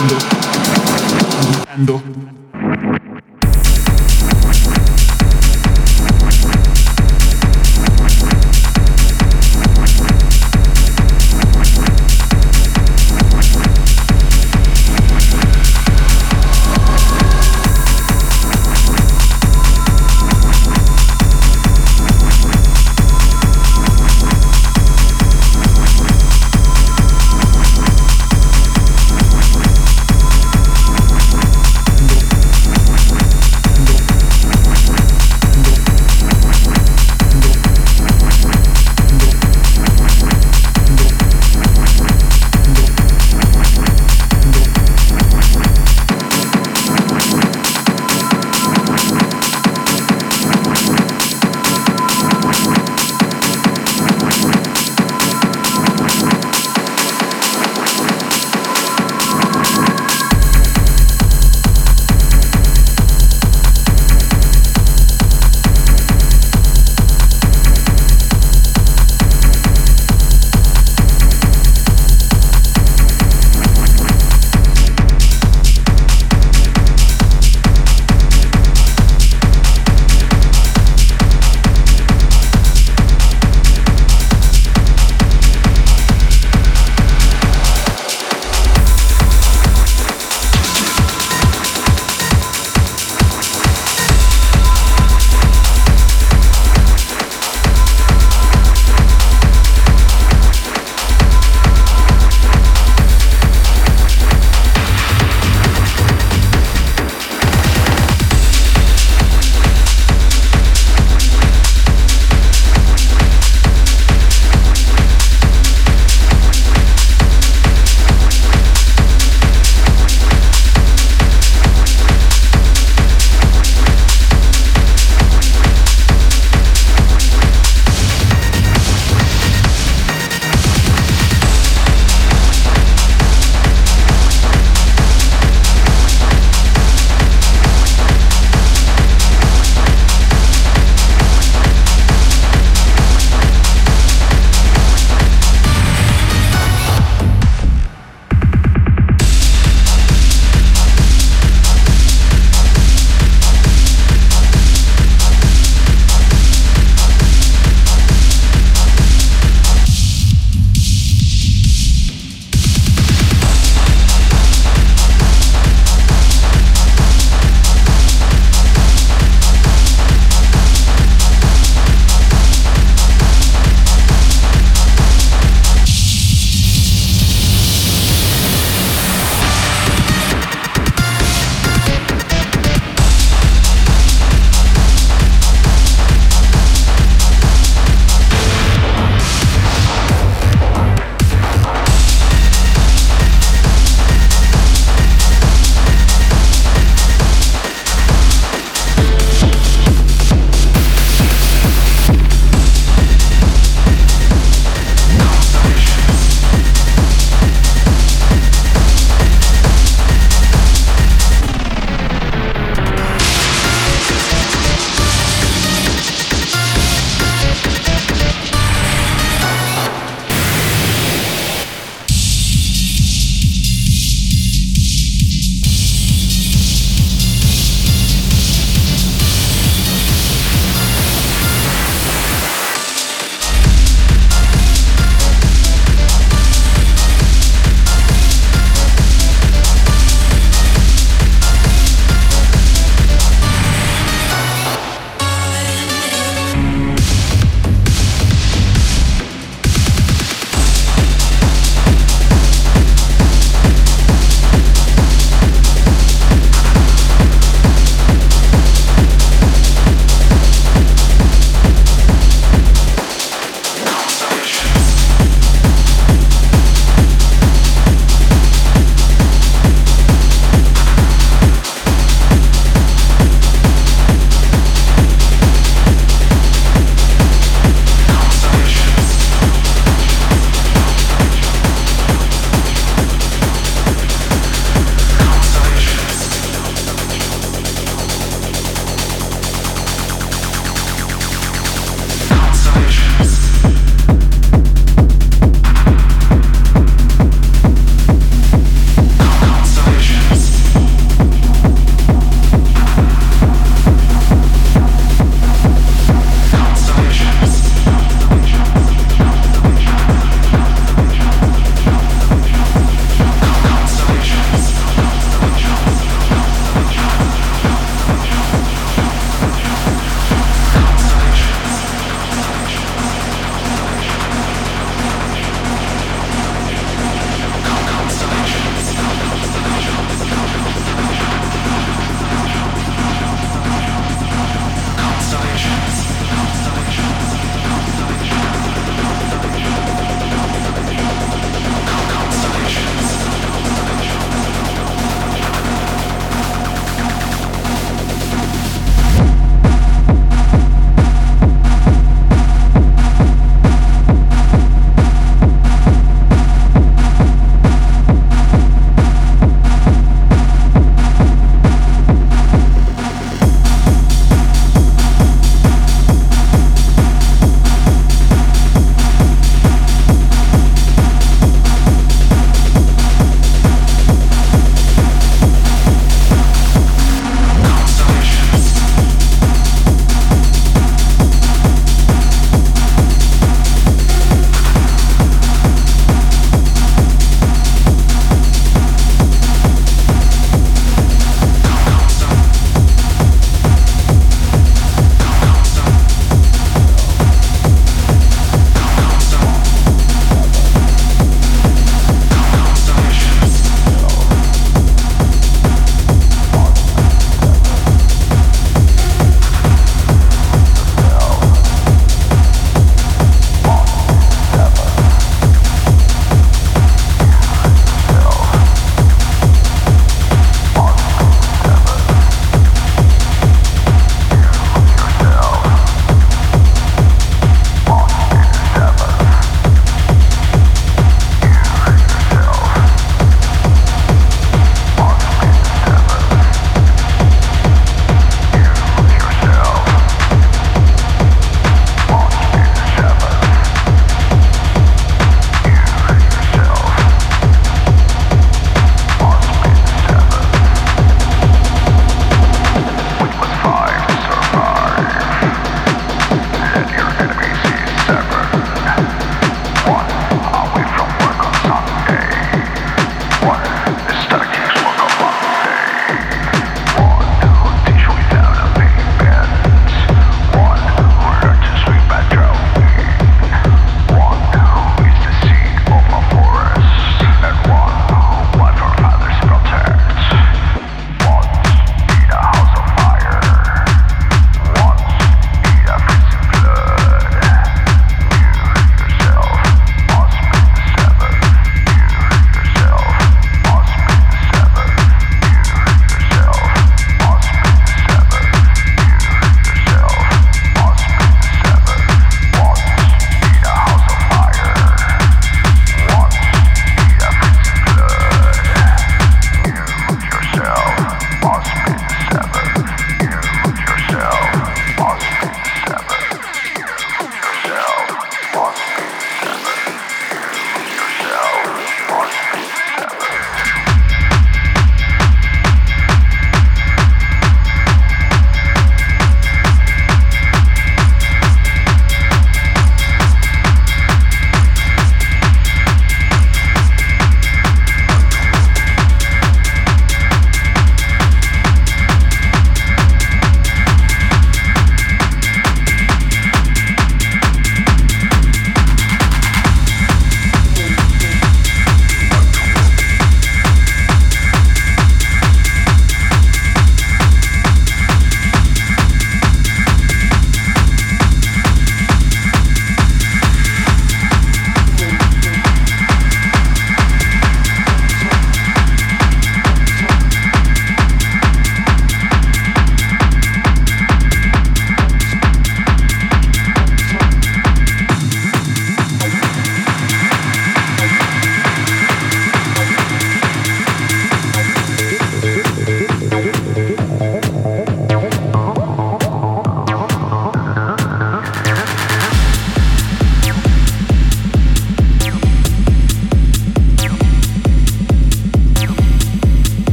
ando, ando.